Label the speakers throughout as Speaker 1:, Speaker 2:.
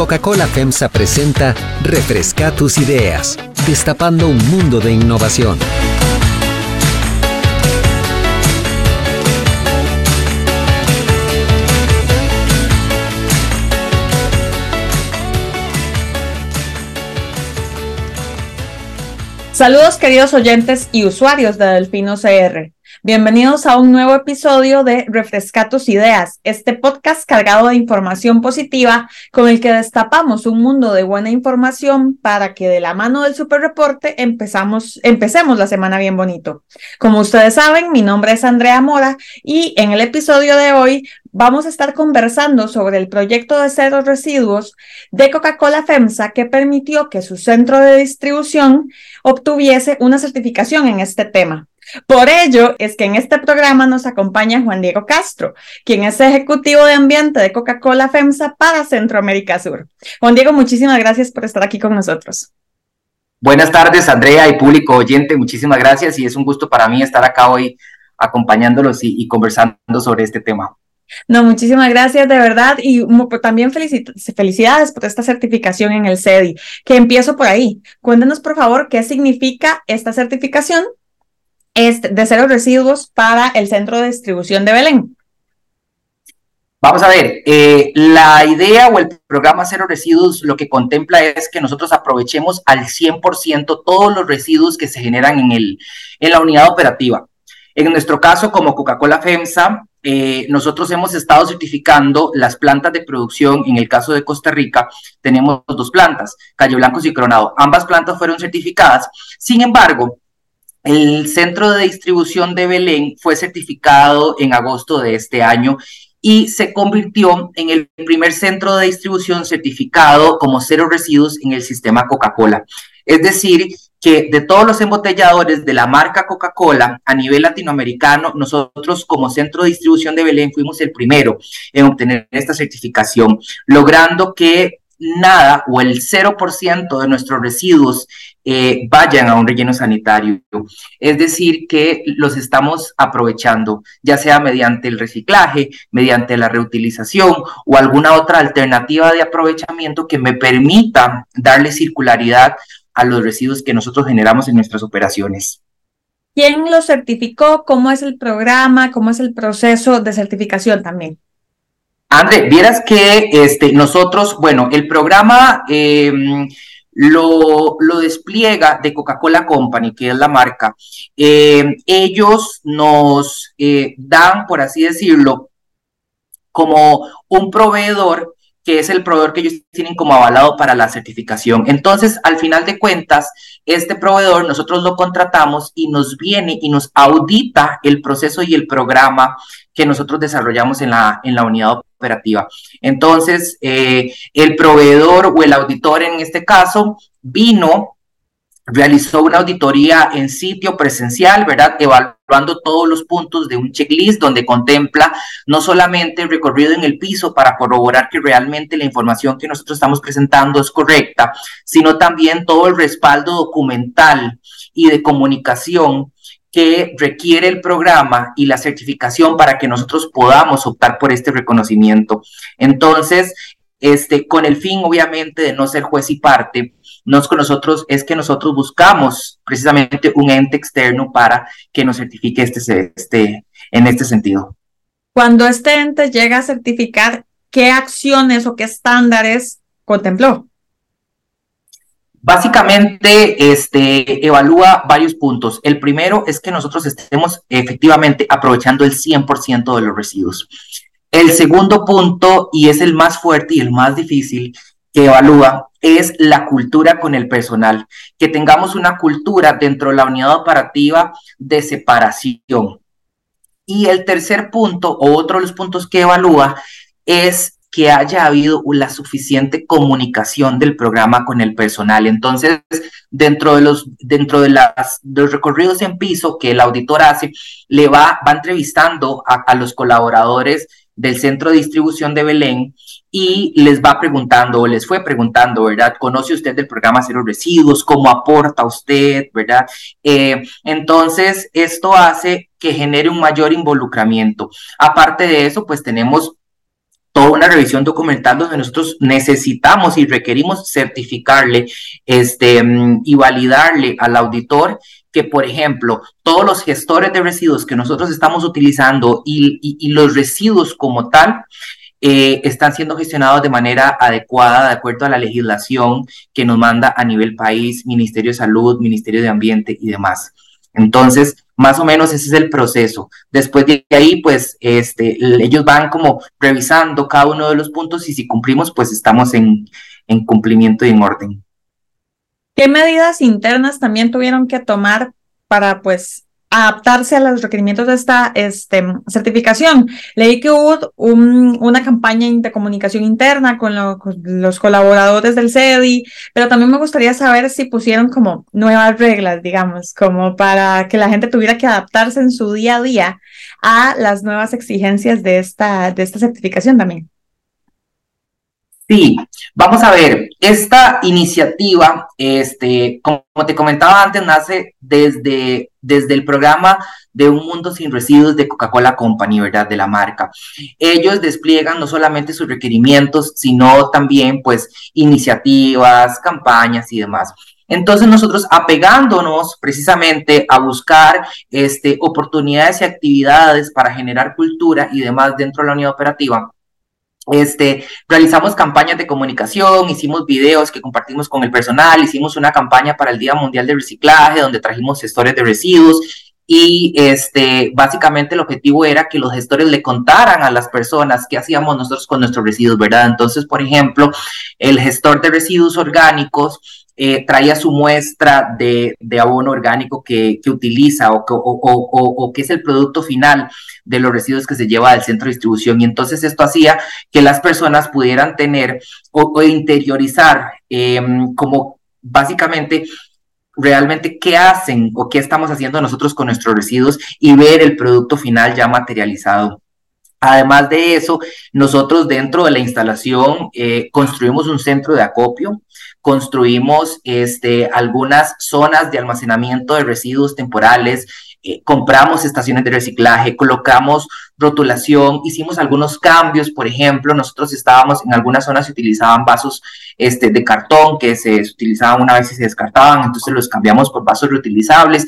Speaker 1: Coca-Cola FEMSA presenta Refresca tus ideas, destapando un mundo de innovación.
Speaker 2: Saludos queridos oyentes y usuarios de Delfino CR. Bienvenidos a un nuevo episodio de Refresca tus ideas, este podcast cargado de información positiva con el que destapamos un mundo de buena información para que de la mano del super reporte empezamos, empecemos la semana bien bonito. Como ustedes saben, mi nombre es Andrea Mora y en el episodio de hoy vamos a estar conversando sobre el proyecto de cero residuos de Coca-Cola FEMSA que permitió que su centro de distribución obtuviese una certificación en este tema. Por ello es que en este programa nos acompaña Juan Diego Castro, quien es ejecutivo de ambiente de Coca-Cola FEMSA para Centroamérica Sur. Juan Diego, muchísimas gracias por estar aquí con nosotros.
Speaker 3: Buenas tardes, Andrea y público oyente, muchísimas gracias y es un gusto para mí estar acá hoy acompañándolos y, conversando sobre este tema.
Speaker 2: No, muchísimas gracias de verdad y también felicidades por esta certificación en el CEDI, que empiezo por ahí. Cuéntenos por favor qué significa esta certificación de cero residuos para el centro de distribución de Belén.
Speaker 3: Vamos a ver, eh, la idea o el programa Cero Residuos lo que contempla es que nosotros aprovechemos al 100% todos los residuos que se generan en, el, en la unidad operativa. En nuestro caso, como Coca-Cola FEMSA, eh, nosotros hemos estado certificando las plantas de producción. En el caso de Costa Rica, tenemos dos plantas, Calle Blancos y Coronado. Ambas plantas fueron certificadas. Sin embargo, el centro de distribución de Belén fue certificado en agosto de este año y se convirtió en el primer centro de distribución certificado como cero residuos en el sistema Coca-Cola. Es decir, que de todos los embotelladores de la marca Coca-Cola a nivel latinoamericano, nosotros como centro de distribución de Belén fuimos el primero en obtener esta certificación, logrando que nada o el 0% de nuestros residuos eh, vayan a un relleno sanitario. Es decir, que los estamos aprovechando, ya sea mediante el reciclaje, mediante la reutilización o alguna otra alternativa de aprovechamiento que me permita darle circularidad a los residuos que nosotros generamos en nuestras operaciones.
Speaker 2: ¿Quién lo certificó? ¿Cómo es el programa? ¿Cómo es el proceso de certificación también?
Speaker 3: André, vieras que este, nosotros, bueno, el programa em, lo, lo, despliega de Coca-Cola Company, que es la marca. Em, ellos nos eh, dan, por así decirlo, como un proveedor que es el proveedor que ellos tienen como avalado para la certificación. Entonces, al final de cuentas, este proveedor nosotros lo contratamos y nos viene y nos audita el proceso y el programa que nosotros desarrollamos en la, en la unidad Entonces, eh, el proveedor o el auditor en este caso vino realizó una auditoría en sitio presencial, ¿verdad? Evaluando todos los puntos de un checklist donde contempla no solamente el recorrido en el piso para corroborar que realmente la información que nosotros estamos presentando es correcta, sino también todo el respaldo documental y de comunicación que requiere el programa y la certificación para que nosotros podamos optar por este reconocimiento. Entonces, este, con el fin, obviamente, de no ser juez y parte, no con nosotros, es que nosotros buscamos precisamente un ente externo para que nos certifique este, este, en este sentido.
Speaker 2: Cuando este ente llega a certificar, ¿qué acciones o qué estándares contempló?
Speaker 3: Básicamente, este, evalúa varios puntos. El primero es que nosotros estemos efectivamente aprovechando el 100% de los residuos. El segundo punto, y es el más fuerte y el más difícil, que evalúa es la cultura con el personal, que tengamos una cultura dentro de la unidad operativa de separación. Y el tercer punto, o otro de los puntos que evalúa, es que haya habido la suficiente comunicación del programa con el personal. Entonces, dentro de los, dentro de, las, los recorridos en piso que el auditor hace, le va, va entrevistando a, los colaboradores del centro de distribución de Belén y les va preguntando o les fue preguntando, ¿verdad? ¿Conoce usted del programa Cero Residuos? ¿Cómo aporta usted? ¿Verdad? Eh, entonces, esto hace que genere un mayor involucramiento. Aparte de eso, pues tenemos toda una revisión documental donde nosotros necesitamos y requerimos certificarle este, mm, y validarle al auditor que, por ejemplo, todos los gestores de residuos que nosotros estamos utilizando y, los residuos como tal, eh, están siendo gestionados de manera adecuada, de acuerdo a la legislación que nos manda a nivel país, Ministerio de Salud, Ministerio de Ambiente y demás. Entonces, más o menos ese es el proceso. Después de ahí, pues, este, ellos van como revisando cada uno de los puntos y si cumplimos, pues estamos en, en cumplimiento y en orden.
Speaker 2: ¿Qué medidas internas también tuvieron que tomar para, pues, adaptarse a los requerimientos de esta este, certificación. Leí que hubo una campaña de comunicación interna con, los colaboradores del CEDI, pero también me gustaría saber si pusieron como nuevas reglas, digamos, como para que la gente tuviera que adaptarse en su día a día a las nuevas exigencias de esta, de esta certificación también.
Speaker 3: Sí, vamos a ver, esta iniciativa, este, como te comentaba antes, nace desde, desde el programa de Un Mundo Sin Residuos de Coca-Cola Company, ¿verdad? De la marca. Ellos despliegan no solamente sus requerimientos, sino también, pues, iniciativas, campañas y demás. Entonces nosotros apegándonos precisamente a buscar este, oportunidades y actividades para generar cultura y demás dentro de la unidad operativa, este, realizamos campañas de comunicación, hicimos videos que compartimos con el personal, hicimos una campaña para el Día Mundial de Reciclaje donde trajimos gestores de residuos y este, básicamente el objetivo era que los gestores le contaran a las personas qué hacíamos nosotros con nuestros residuos, ¿verdad? Entonces, por ejemplo, el gestor de residuos orgánicos eh, traía su muestra de, abono orgánico que, utiliza o, o, que es el producto final de los residuos que se lleva del centro de distribución. Y entonces esto hacía que las personas pudieran tener o, interiorizar em, como básicamente realmente qué hacen o qué estamos haciendo nosotros con nuestros residuos y ver el producto final ya materializado. Además de eso, nosotros dentro de la instalación eh, construimos un centro de acopio construimos este, algunas zonas de almacenamiento de residuos temporales, eh, compramos estaciones de reciclaje, colocamos rotulación, hicimos algunos cambios, por ejemplo, nosotros estábamos en algunas zonas se utilizaban vasos este, de cartón que se, utilizaban una vez y se descartaban, entonces los cambiamos por vasos reutilizables.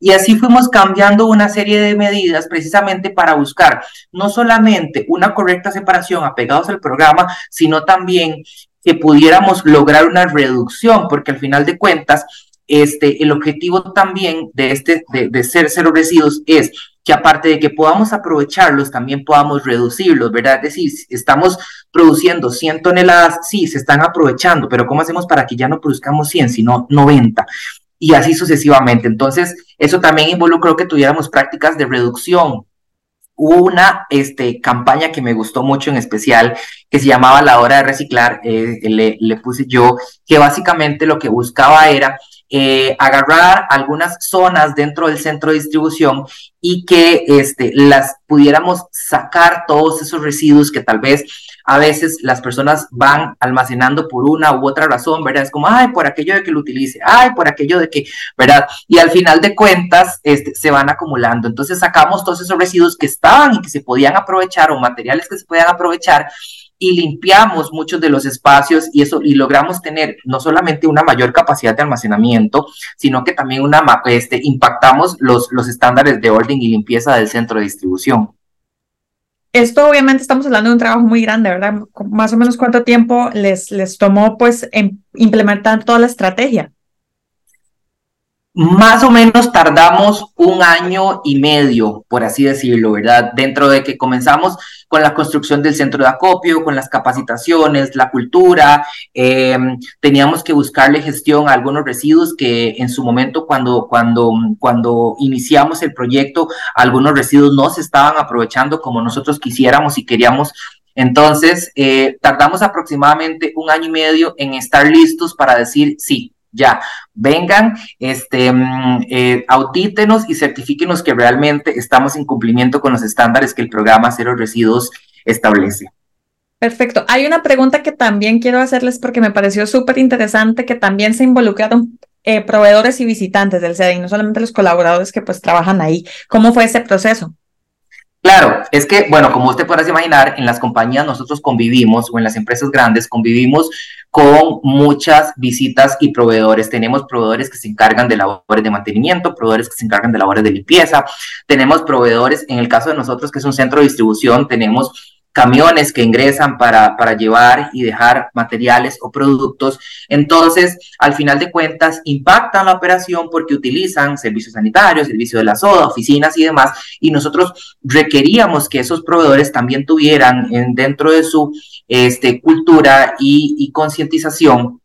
Speaker 3: Y así fuimos cambiando una serie de medidas precisamente para buscar no solamente una correcta separación apegados al programa, sino también que pudiéramos lograr una reducción, porque al final de cuentas, este, el objetivo también de, este, de, ser cero residuos es que aparte de que podamos aprovecharlos, también podamos reducirlos, ¿verdad? Es decir, estamos produciendo 100 toneladas, sí, se están aprovechando, pero ¿cómo hacemos para que ya no produzcamos 100, sino 90? Y así sucesivamente. Entonces, eso también involucró que tuviéramos prácticas de reducción hubo una este, campaña que me gustó mucho en especial, que se llamaba La Hora de Reciclar, eh, le, le, puse yo, que básicamente lo que buscaba era eh, agarrar algunas zonas dentro del centro de distribución y que este, las pudiéramos sacar todos esos residuos que tal vez a veces las personas van almacenando por una u otra razón, ¿verdad? Es como, ay, por aquello de que lo utilice, ay, por aquello de que, ¿verdad? Y al final de cuentas este, se van acumulando. Entonces sacamos todos esos residuos que estaban y que se podían aprovechar o materiales que se podían aprovechar y limpiamos muchos de los espacios y eso y logramos tener no solamente una mayor capacidad de almacenamiento, sino que también una este impactamos los los estándares de orden y limpieza del centro de distribución.
Speaker 2: Esto obviamente estamos hablando de un trabajo muy grande, ¿verdad? Más o menos cuánto tiempo les, les tomó pues implementar toda la estrategia.
Speaker 3: Más o menos tardamos un año y medio, por así decirlo, ¿verdad? Dentro de que comenzamos con la construcción del centro de acopio, con las capacitaciones, la cultura, eh, teníamos que buscarle gestión a algunos residuos que en su momento cuando, cuando, cuando iniciamos el proyecto, algunos residuos no se estaban aprovechando como nosotros quisiéramos y queríamos entonces, eh, tardamos aproximadamente un año y medio en estar listos para decir, sí, ya, vengan, este, mm, eh, audítenos y certifíquenos que realmente estamos en cumplimiento con los estándares que el programa Cero Residuos establece.
Speaker 2: Perfecto. Hay una pregunta que también quiero hacerles porque me pareció súper interesante que también se involucraron eh, proveedores y visitantes del CEDI, no solamente los colaboradores que pues trabajan ahí. ¿Cómo fue ese proceso?
Speaker 3: Claro, es que, bueno, como usted podrá imaginar, en las compañías nosotros convivimos, o en las empresas grandes convivimos con muchas visitas y proveedores. Tenemos proveedores que se encargan de labores de mantenimiento, proveedores que se encargan de labores de limpieza, tenemos proveedores, en el caso de nosotros, que es un centro de distribución, tenemos camiones que ingresan para, para llevar y dejar materiales o productos. Entonces, al final de cuentas, impactan la operación porque utilizan servicios sanitarios, servicio de la SODA, oficinas y demás, y nosotros requeríamos que esos proveedores también tuvieran en, dentro de su este, cultura y concientización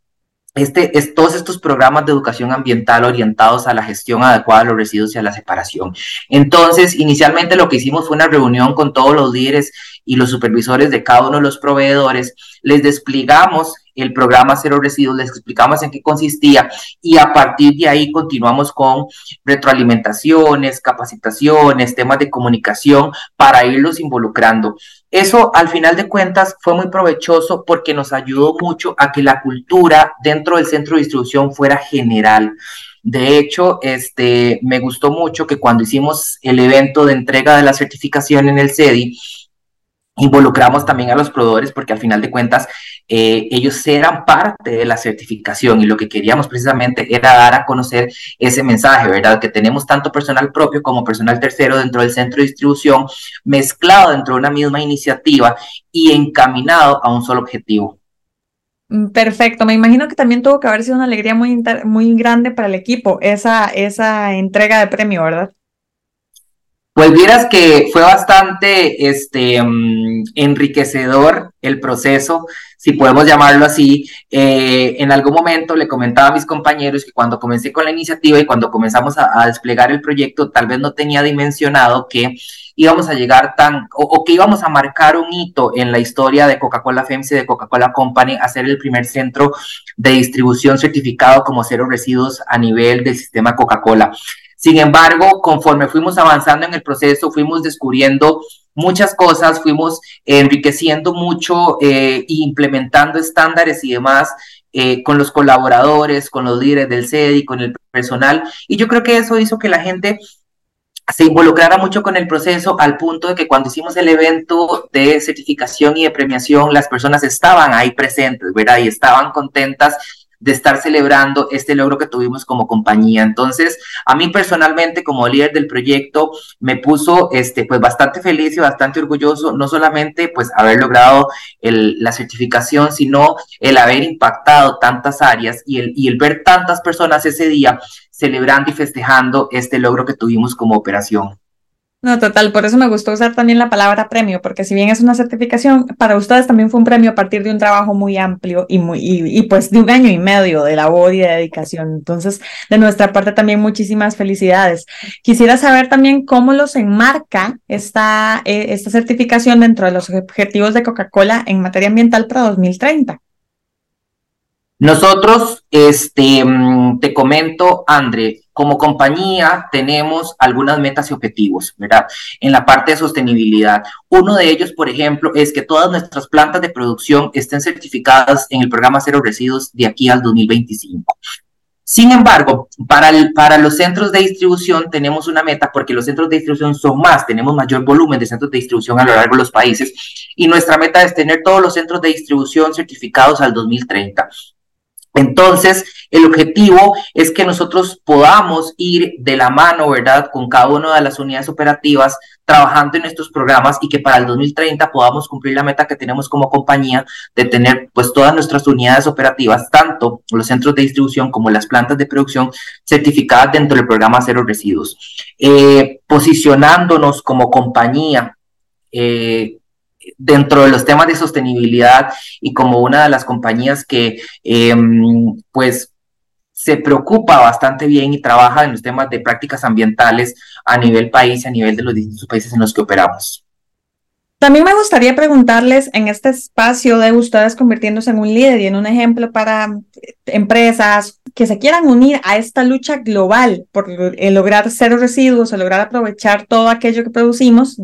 Speaker 3: este, es, todos estos programas de educación ambiental orientados a la gestión adecuada de los residuos y a la separación. Entonces, inicialmente lo que hicimos fue una reunión con todos los líderes y los supervisores de cada uno de los proveedores, les desplegamos el programa Cero Residuos, les explicamos en qué consistía y a partir de ahí continuamos con retroalimentaciones, capacitaciones, temas de comunicación para irlos involucrando. Eso al final de cuentas fue muy provechoso porque nos ayudó mucho a que la cultura dentro del centro de distribución fuera general. De hecho, este, me gustó mucho que cuando hicimos el evento de entrega de la certificación en el CEDI, Involucramos también a los proveedores porque al final de cuentas eh, ellos eran parte de la certificación y lo que queríamos precisamente era dar a conocer ese mensaje, ¿verdad? Que tenemos tanto personal propio como personal tercero dentro del centro de distribución mezclado dentro de una misma iniciativa y encaminado a un solo objetivo.
Speaker 2: Mm, perfecto, me imagino que también tuvo que haber sido una alegría muy, muy grande para el equipo esa, esa entrega de premio, ¿verdad?
Speaker 3: Pues vieras que fue bastante este, mm, enriquecedor el proceso, si podemos llamarlo así. Eh, en algún momento le comentaba a mis compañeros que cuando comencé con la iniciativa y cuando comenzamos a, desplegar el proyecto, tal vez no tenía dimensionado que íbamos a llegar tan, o, que íbamos a marcar un hito en la historia de Coca-Cola FEMS y de Coca-Cola Company, a ser el primer centro de distribución certificado como cero residuos a nivel del sistema Coca-Cola. Sin embargo, conforme fuimos avanzando en el proceso, fuimos descubriendo muchas cosas, fuimos enriqueciendo mucho e implementando estándares y demás eh, con los colaboradores, con los líderes del CEDI, con el personal. Y yo creo que eso hizo que la gente se involucrara mucho con el proceso al punto de que cuando hicimos el evento de certificación y de premiación, las personas estaban ahí presentes, ¿verdad? Y estaban contentas de estar celebrando este logro que tuvimos como compañía. Entonces, a mí personalmente como líder del proyecto me puso este pues bastante feliz y bastante orgulloso no solamente pues haber logrado la certificación, sino el haber impactado tantas áreas y el, y el ver tantas personas ese día celebrando y festejando este logro que tuvimos como operación.
Speaker 2: No, total, por eso me gustó usar también la palabra premio, porque si bien es una certificación, para ustedes también fue un premio a partir de un trabajo muy amplio y, muy, y, pues de un año y medio de labor y de dedicación. Entonces, de nuestra parte también muchísimas felicidades. Quisiera saber también cómo los enmarca esta, eh, esta certificación dentro de los objetivos de Coca-Cola en materia ambiental para 2030.
Speaker 3: Nosotros, este, mm, te comento, André, como compañía tenemos algunas metas y objetivos, ¿verdad? En la parte de sostenibilidad. Uno de ellos, por ejemplo, es que todas nuestras plantas de producción estén certificadas en el programa Cero Residuos de aquí al 2025. Sin embargo, para, para los centros de distribución tenemos una meta porque los centros de distribución son más, tenemos mayor volumen de centros de distribución a lo largo de los países y nuestra meta es tener todos los centros de distribución certificados al 2030. Entonces, el objetivo es que nosotros podamos ir de la mano, ¿verdad?, con cada una de las unidades operativas trabajando en estos programas y que para el 2030 podamos cumplir la meta que tenemos como compañía de tener pues todas nuestras unidades operativas, tanto los centros de distribución como las plantas de producción certificadas dentro del programa Cero Residuos. Eh, posicionándonos como compañía eh, dentro de los temas de sostenibilidad y como una de las compañías que em, pues se preocupa bastante bien y trabaja en los temas de prácticas ambientales a nivel país, a nivel de los distintos países en los que operamos.
Speaker 2: También me gustaría preguntarles en este espacio de ustedes convirtiéndose en un líder y en un ejemplo para empresas que se quieran unir a esta lucha global por lograr cero residuos o lograr aprovechar todo aquello que producimos,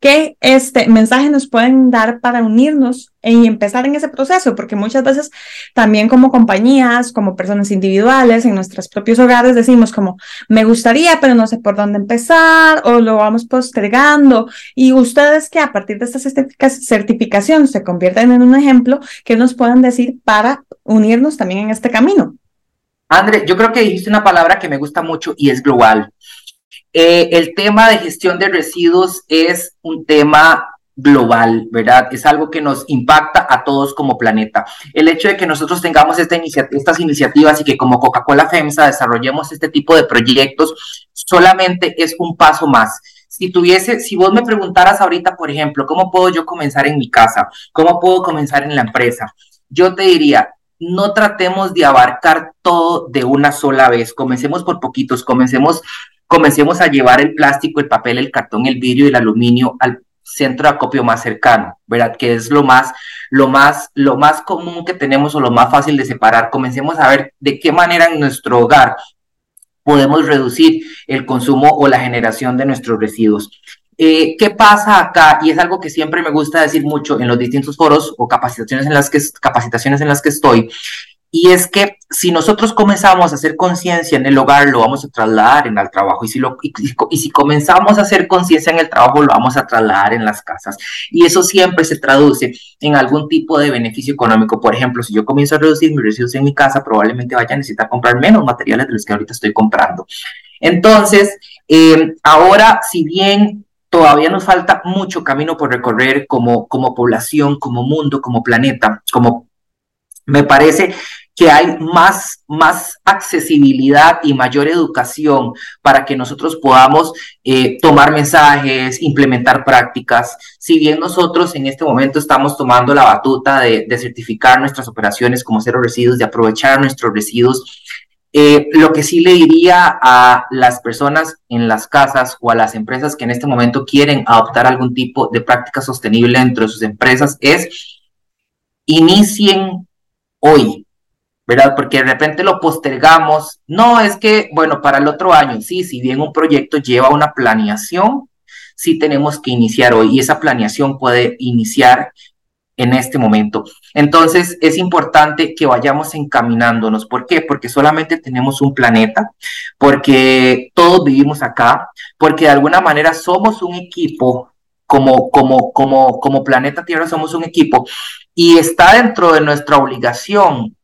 Speaker 2: ¿Qué este mensaje nos pueden dar para unirnos y empezar en ese proceso? Porque muchas veces también como compañías, como personas individuales, en nuestros propios hogares decimos como, me gustaría, pero no sé por dónde empezar o lo vamos postergando. Y ustedes que a partir de esta certificación se convierten en un ejemplo, ¿qué nos pueden decir para unirnos también en este camino?
Speaker 3: André, yo creo que dijiste una palabra que me gusta mucho y es global. Eh, el tema de gestión de residuos es un tema global, ¿verdad? Es algo que nos impacta a todos como planeta. El hecho de que nosotros tengamos esta estas iniciativas y que como Coca-Cola FEMSA desarrollemos este tipo de proyectos solamente es un paso más. Si tuviese, si vos me preguntaras ahorita, por ejemplo, ¿cómo puedo yo comenzar en mi casa? ¿Cómo puedo comenzar en la empresa? Yo te diría, no tratemos de abarcar todo de una sola vez. Comencemos por poquitos, comencemos, comencemos a llevar el plástico, el papel, el cartón, el vidrio y el aluminio al centro de acopio más cercano, ¿verdad? Que es lo más, lo más, lo más común que tenemos o lo más fácil de separar. Comencemos a ver de qué manera en nuestro hogar podemos reducir el consumo o la generación de nuestros residuos. Eh, ¿Qué pasa acá? Y es algo que siempre me gusta decir mucho en los distintos foros o capacitaciones en las que, capacitaciones en las que estoy, y es que si nosotros comenzamos a hacer conciencia en el hogar, lo vamos a trasladar en el trabajo. Y si, lo, y, si comenzamos a hacer conciencia en el trabajo, lo vamos a trasladar en las casas. Y eso siempre se traduce en algún tipo de beneficio económico. Por ejemplo, si yo comienzo a reducir mis residuos en mi casa, probablemente vaya a necesitar comprar menos materiales de los que ahorita estoy comprando. Entonces, eh, ahora, si bien todavía nos falta mucho camino por recorrer como, como población, como mundo, como planeta, como me parece que hay más, más accesibilidad y mayor educación para que nosotros podamos eh, tomar mensajes, implementar prácticas. Si bien nosotros en este momento estamos tomando la batuta de, certificar nuestras operaciones como cero residuos, de aprovechar nuestros residuos, eh, lo que sí le diría a las personas en las casas o a las empresas que en este momento quieren adoptar algún tipo de práctica sostenible dentro de sus empresas es inicien hoy, ¿verdad? Porque de repente lo postergamos. No, es que, bueno, para el otro año, sí, si bien un proyecto lleva una planeación, sí tenemos que iniciar hoy y esa planeación puede iniciar en este momento. Entonces, es importante que vayamos encaminándonos. ¿Por qué? Porque solamente tenemos un planeta, porque todos vivimos acá, porque de alguna manera somos un equipo, como, como, como, como planeta Tierra somos un equipo, y está dentro de nuestra obligación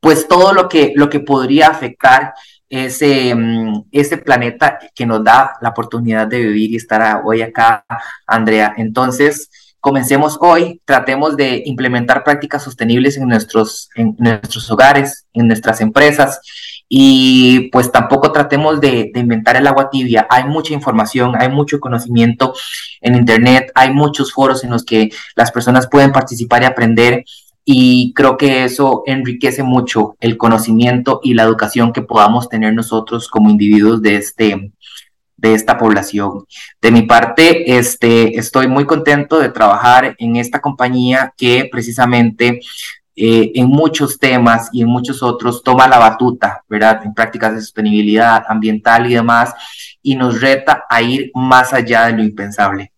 Speaker 3: pues todo lo que, lo que podría afectar ese, mm, ese planeta que nos da la oportunidad de vivir y estar hoy acá, Andrea. Entonces, comencemos hoy, tratemos de implementar prácticas sostenibles en nuestros, en nuestros hogares, en nuestras empresas y pues tampoco tratemos de, inventar el agua tibia. Hay mucha información, hay mucho conocimiento en Internet, hay muchos foros en los que las personas pueden participar y aprender y creo que eso enriquece mucho el conocimiento y la educación que podamos tener nosotros como individuos de este de esta población. De mi parte, este, estoy muy contento de trabajar en esta compañía que precisamente eh, en muchos temas y en muchos otros toma la batuta, ¿verdad? En prácticas de sostenibilidad ambiental y demás, y nos reta a ir más allá de lo impensable.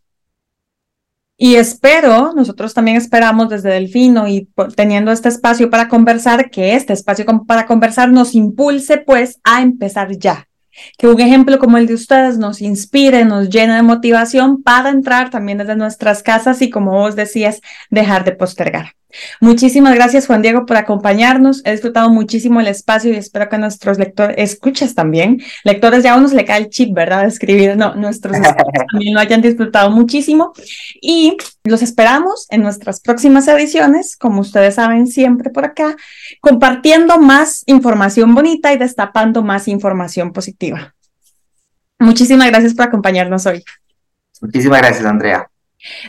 Speaker 2: Y espero, nosotros también esperamos desde Delfino y teniendo este espacio para conversar, que este espacio para conversar nos impulse pues a empezar ya. Que un ejemplo como el de ustedes nos inspire, nos llene de motivación para entrar también desde nuestras casas y como vos decías, dejar de postergar. Muchísimas gracias, Juan Diego, por acompañarnos. He disfrutado muchísimo el espacio y espero que nuestros lectores, escuchas también, lectores ya a unos le cae el chip, ¿verdad? De escribir, no, nuestros también lo hayan disfrutado muchísimo. Y los esperamos en nuestras próximas ediciones, como ustedes saben, siempre por acá, compartiendo más información bonita y destapando más información positiva. Muchísimas gracias por acompañarnos hoy.
Speaker 3: Muchísimas gracias, Andrea.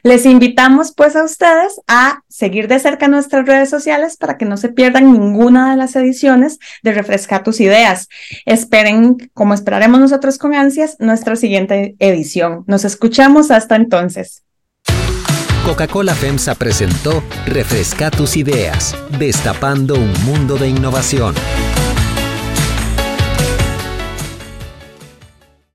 Speaker 2: Les invitamos pues a ustedes a seguir de cerca nuestras redes sociales para que no se pierdan ninguna de las ediciones de Refresca tus ideas. Esperen, como esperaremos nosotros con ansias, nuestra siguiente edición. Nos escuchamos hasta entonces.
Speaker 1: Coca-Cola FEMSA presentó Refresca tus ideas, destapando un mundo de innovación.